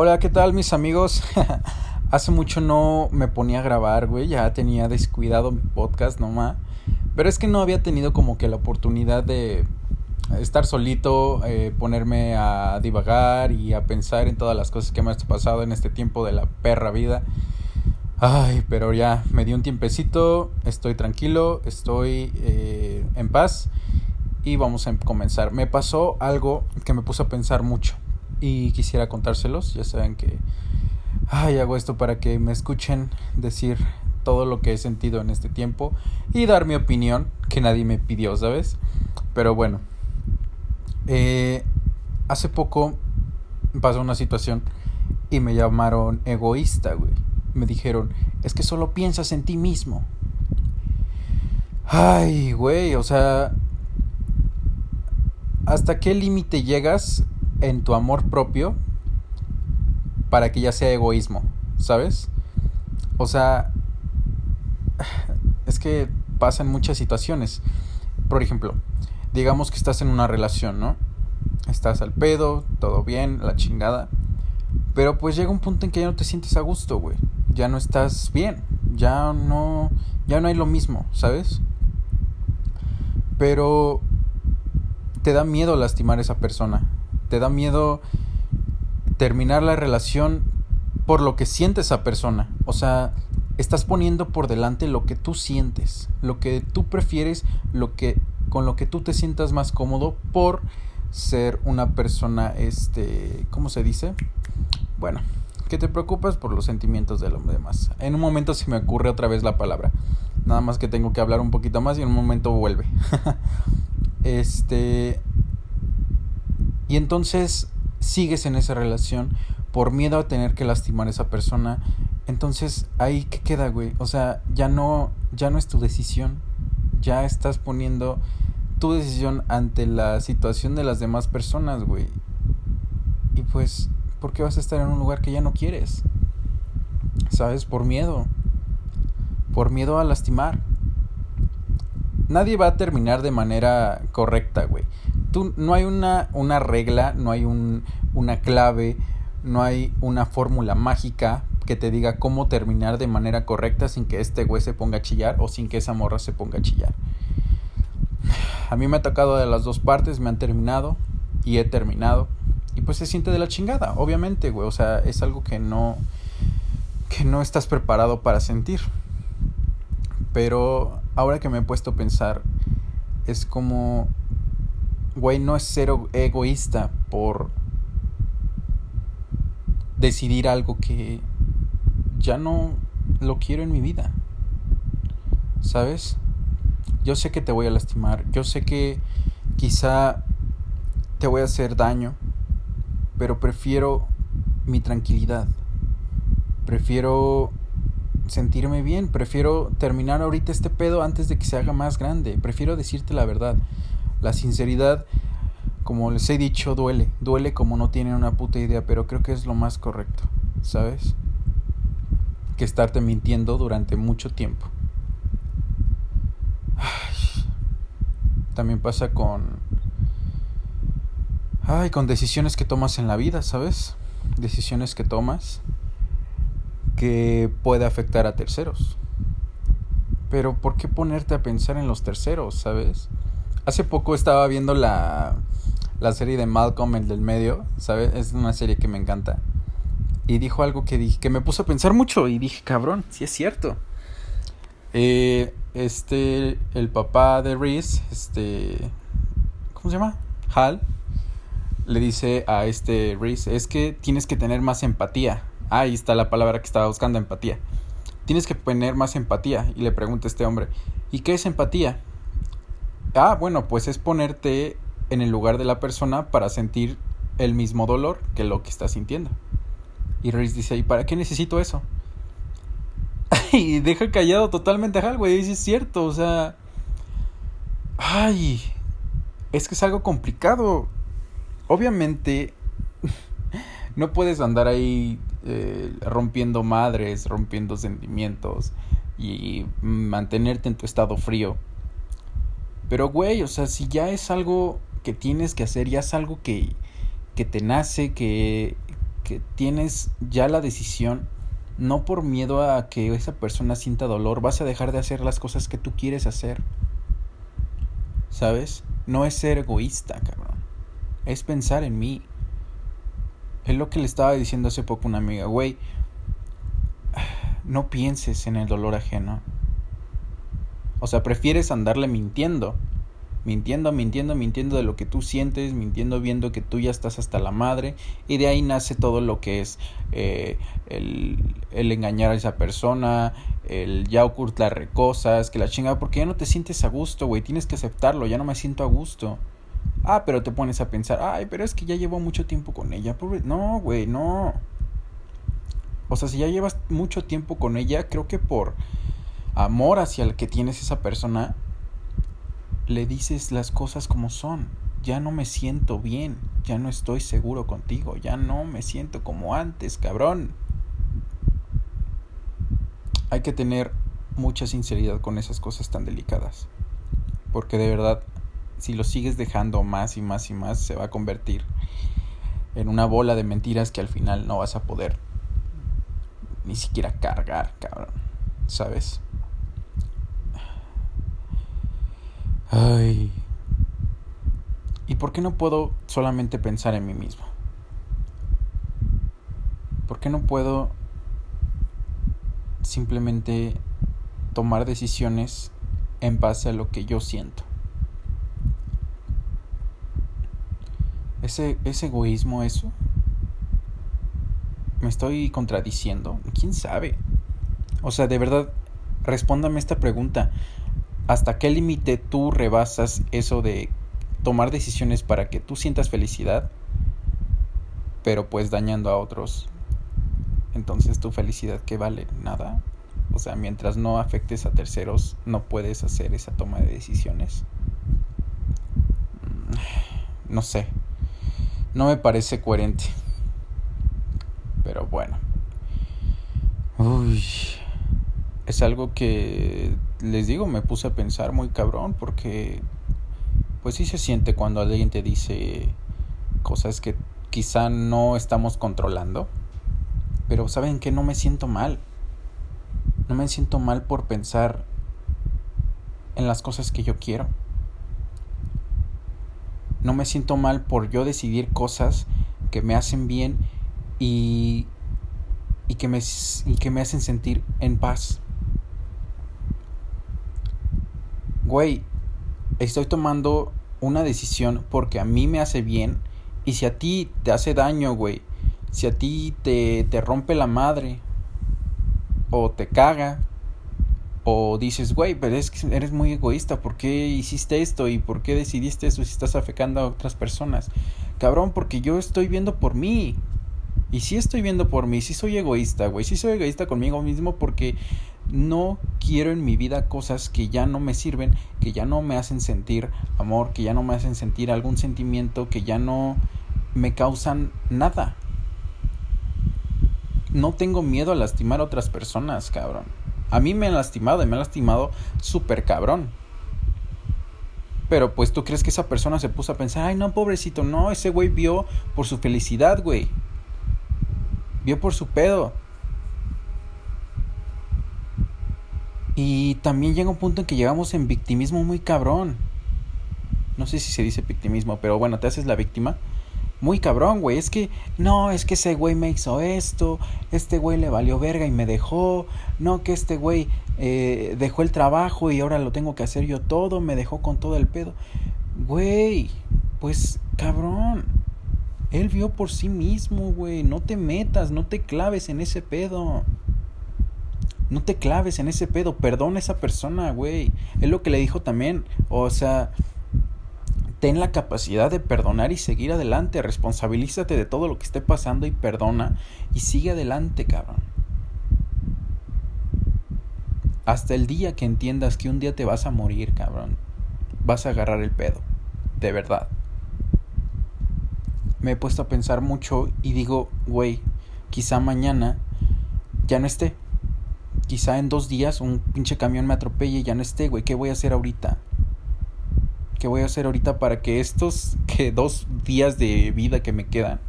Hola, ¿qué tal mis amigos? Hace mucho no me ponía a grabar, güey, ya tenía descuidado mi podcast nomás. Pero es que no había tenido como que la oportunidad de estar solito, eh, ponerme a divagar y a pensar en todas las cosas que me ha pasado en este tiempo de la perra vida. Ay, pero ya me di un tiempecito, estoy tranquilo, estoy eh, en paz y vamos a comenzar. Me pasó algo que me puso a pensar mucho y quisiera contárselos. Ya saben que ay, hago esto para que me escuchen decir todo lo que he sentido en este tiempo y dar mi opinión que nadie me pidió, ¿sabes? Pero bueno, eh, hace poco pasó una situación y me llamaron egoísta, güey. Me dijeron, es que solo piensas en ti mismo. Ay, güey, o sea, ¿hasta qué límite llegas en tu amor propio para que ya sea egoísmo, ¿sabes? O sea, es que pasan muchas situaciones. Por ejemplo, digamos que estás en una relación, ¿no? Estás al pedo, todo bien, la chingada. Pero pues llega un punto en que ya no te sientes a gusto, güey. Ya no estás bien. Ya no. Ya no hay lo mismo, ¿sabes? Pero. Te da miedo lastimar a esa persona te da miedo terminar la relación por lo que siente esa persona. O sea, estás poniendo por delante lo que tú sientes, lo que tú prefieres, lo que con lo que tú te sientas más cómodo por ser una persona este, ¿cómo se dice? Bueno, que te preocupas por los sentimientos de los demás. En un momento se me ocurre otra vez la palabra. Nada más que tengo que hablar un poquito más y en un momento vuelve. este, y entonces sigues en esa relación por miedo a tener que lastimar a esa persona. Entonces, ahí qué queda, güey? O sea, ya no ya no es tu decisión. Ya estás poniendo tu decisión ante la situación de las demás personas, güey. Y pues, ¿por qué vas a estar en un lugar que ya no quieres? ¿Sabes? Por miedo. Por miedo a lastimar. Nadie va a terminar de manera correcta, güey no hay una, una regla, no hay un, una clave, no hay una fórmula mágica que te diga cómo terminar de manera correcta sin que este güey se ponga a chillar o sin que esa morra se ponga a chillar. A mí me ha tocado de las dos partes, me han terminado y he terminado. Y pues se siente de la chingada, obviamente, güey. O sea, es algo que no. que no estás preparado para sentir. Pero ahora que me he puesto a pensar, es como güey, no es ser egoísta por decidir algo que ya no lo quiero en mi vida. ¿Sabes? Yo sé que te voy a lastimar, yo sé que quizá te voy a hacer daño, pero prefiero mi tranquilidad. Prefiero sentirme bien, prefiero terminar ahorita este pedo antes de que se haga más grande, prefiero decirte la verdad. La sinceridad, como les he dicho, duele. Duele como no tienen una puta idea, pero creo que es lo más correcto, ¿sabes? Que estarte mintiendo durante mucho tiempo. También pasa con... Ay, con decisiones que tomas en la vida, ¿sabes? Decisiones que tomas que puede afectar a terceros. Pero ¿por qué ponerte a pensar en los terceros, sabes? Hace poco estaba viendo la, la serie de Malcolm, el del medio, ¿sabes? Es una serie que me encanta. Y dijo algo que, dije, que me puso a pensar mucho y dije, cabrón, sí es cierto. Eh, este, el papá de Reese, este, ¿cómo se llama? Hal, le dice a este Reese, es que tienes que tener más empatía. Ah, ahí está la palabra que estaba buscando, empatía. Tienes que tener más empatía. Y le pregunta a este hombre, ¿y qué es empatía? Ah, bueno, pues es ponerte en el lugar de la persona para sentir el mismo dolor que lo que está sintiendo. Y Reese dice, ¿y para qué necesito eso? y deja callado totalmente a Hal, güey. Y es cierto, o sea... Ay, es que es algo complicado. Obviamente, no puedes andar ahí eh, rompiendo madres, rompiendo sentimientos y mantenerte en tu estado frío. Pero, güey, o sea, si ya es algo que tienes que hacer, ya es algo que, que te nace, que, que tienes ya la decisión, no por miedo a que esa persona sienta dolor, vas a dejar de hacer las cosas que tú quieres hacer. ¿Sabes? No es ser egoísta, cabrón. Es pensar en mí. Es lo que le estaba diciendo hace poco una amiga, güey. No pienses en el dolor ajeno. O sea, prefieres andarle mintiendo mintiendo, mintiendo, mintiendo de lo que tú sientes, mintiendo viendo que tú ya estás hasta la madre y de ahí nace todo lo que es eh, el, el, engañar a esa persona, el ya ocultar cosas, que la chingada, porque ya no te sientes a gusto, güey, tienes que aceptarlo, ya no me siento a gusto. Ah, pero te pones a pensar, ay, pero es que ya llevo mucho tiempo con ella, pobre. No, güey, no. O sea, si ya llevas mucho tiempo con ella, creo que por amor hacia el que tienes esa persona, le dices las cosas como son. Ya no me siento bien, ya no estoy seguro contigo, ya no me siento como antes, cabrón. Hay que tener mucha sinceridad con esas cosas tan delicadas. Porque de verdad, si lo sigues dejando más y más y más, se va a convertir en una bola de mentiras que al final no vas a poder ni siquiera cargar, cabrón. ¿Sabes? Ay. ¿Y por qué no puedo solamente pensar en mí mismo? ¿Por qué no puedo simplemente tomar decisiones en base a lo que yo siento? ¿Ese, ese egoísmo eso? ¿Me estoy contradiciendo? ¿Quién sabe? O sea, de verdad, respóndame esta pregunta. ¿Hasta qué límite tú rebasas eso de tomar decisiones para que tú sientas felicidad, pero pues dañando a otros? Entonces tu felicidad que vale nada. O sea, mientras no afectes a terceros, no puedes hacer esa toma de decisiones. Mm, no sé. No me parece coherente. Pero bueno. Uy es algo que les digo, me puse a pensar muy cabrón porque pues sí se siente cuando alguien te dice cosas que quizá no estamos controlando. Pero saben que no me siento mal. No me siento mal por pensar en las cosas que yo quiero. No me siento mal por yo decidir cosas que me hacen bien y, y, que, me, y que me hacen sentir en paz. Güey, estoy tomando una decisión porque a mí me hace bien y si a ti te hace daño, güey, si a ti te, te rompe la madre o te caga o dices, güey, pero es que eres muy egoísta, ¿por qué hiciste esto y por qué decidiste eso si estás afectando a otras personas? Cabrón, porque yo estoy viendo por mí. Y sí estoy viendo por mí, sí soy egoísta, güey, sí soy egoísta conmigo mismo porque no quiero en mi vida cosas que ya no me sirven, que ya no me hacen sentir amor, que ya no me hacen sentir algún sentimiento, que ya no me causan nada. No tengo miedo a lastimar a otras personas, cabrón. A mí me han lastimado y me han lastimado súper cabrón. Pero pues tú crees que esa persona se puso a pensar, ay no, pobrecito, no, ese güey vio por su felicidad, güey. Vio por su pedo. Y también llega un punto en que llegamos en victimismo muy cabrón. No sé si se dice victimismo, pero bueno, te haces la víctima. Muy cabrón, güey. Es que, no, es que ese güey me hizo esto. Este güey le valió verga y me dejó. No, que este güey eh, dejó el trabajo y ahora lo tengo que hacer yo todo. Me dejó con todo el pedo. Güey, pues cabrón. Él vio por sí mismo, güey. No te metas, no te claves en ese pedo. No te claves en ese pedo, perdona a esa persona, güey. Es lo que le dijo también. O sea, ten la capacidad de perdonar y seguir adelante. Responsabilízate de todo lo que esté pasando y perdona y sigue adelante, cabrón. Hasta el día que entiendas que un día te vas a morir, cabrón. Vas a agarrar el pedo. De verdad. Me he puesto a pensar mucho y digo, güey, quizá mañana ya no esté Quizá en dos días un pinche camión me atropelle y ya no esté, güey. ¿Qué voy a hacer ahorita? ¿Qué voy a hacer ahorita para que estos que dos días de vida que me quedan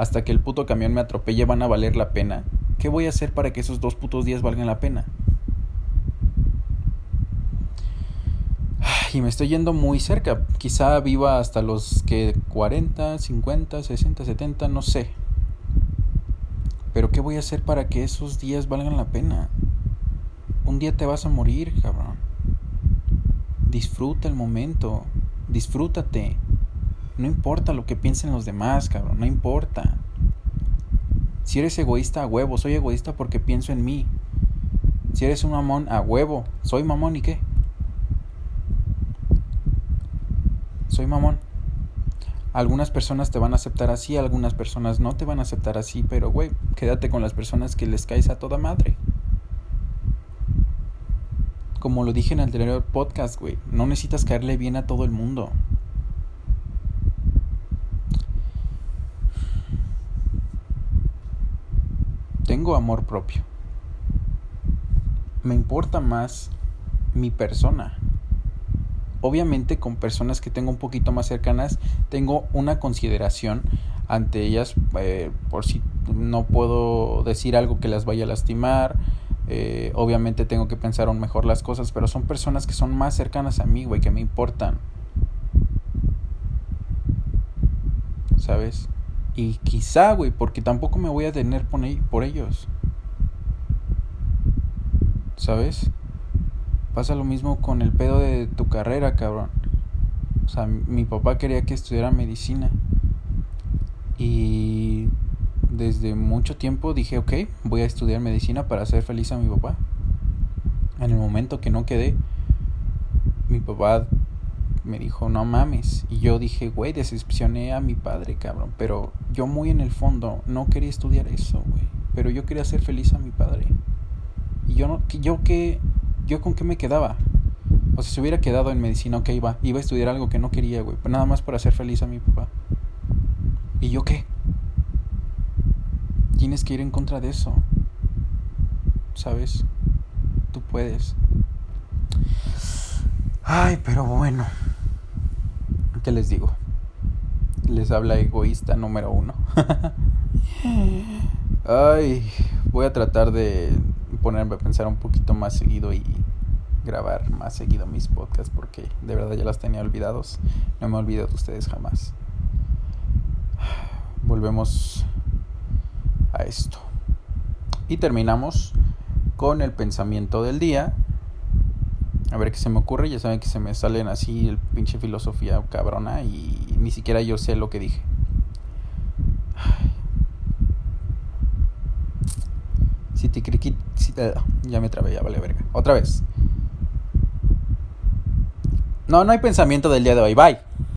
hasta que el puto camión me atropelle van a valer la pena. ¿Qué voy a hacer para que esos dos putos días valgan la pena? Y me estoy yendo muy cerca. Quizá viva hasta los que 40, 50, 60, 70, no sé. Pero ¿qué voy a hacer para que esos días valgan la pena? Un día te vas a morir, cabrón. Disfruta el momento. Disfrútate. No importa lo que piensen los demás, cabrón. No importa. Si eres egoísta, a huevo. Soy egoísta porque pienso en mí. Si eres un mamón, a huevo. Soy mamón y qué. Soy mamón. Algunas personas te van a aceptar así, algunas personas no te van a aceptar así, pero güey, quédate con las personas que les caes a toda madre. Como lo dije en el anterior podcast, güey, no necesitas caerle bien a todo el mundo. Tengo amor propio. Me importa más mi persona obviamente con personas que tengo un poquito más cercanas tengo una consideración ante ellas eh, por si no puedo decir algo que las vaya a lastimar eh, obviamente tengo que pensar aún mejor las cosas pero son personas que son más cercanas a mí güey que me importan. Sabes y quizá güey porque tampoco me voy a tener por ellos. Sabes Pasa lo mismo con el pedo de tu carrera, cabrón. O sea, mi papá quería que estudiara medicina. Y desde mucho tiempo dije, ok, voy a estudiar medicina para hacer feliz a mi papá. En el momento que no quedé, mi papá me dijo, no mames. Y yo dije, güey, decepcioné a mi padre, cabrón. Pero yo muy en el fondo no quería estudiar eso, güey. Pero yo quería hacer feliz a mi padre. Y yo no, yo que ¿yo con qué me quedaba? O sea, si hubiera quedado en medicina, ok, iba, iba a estudiar algo que no quería, güey, nada más para hacer feliz a mi papá. ¿Y yo qué? Tienes que ir en contra de eso. ¿Sabes? Tú puedes. Ay, pero bueno. ¿Qué les digo? Les habla egoísta número uno. Ay, voy a tratar de ponerme a pensar un poquito más seguido y grabar más seguido mis podcasts porque de verdad ya las tenía olvidados. No me olvido de ustedes jamás. Volvemos a esto. Y terminamos con el pensamiento del día. A ver qué se me ocurre. Ya saben que se me salen así el pinche filosofía cabrona y ni siquiera yo sé lo que dije. Si te ya me trabé, ya vale verga. Otra vez. No, no hay pensamiento del día de hoy. Bye.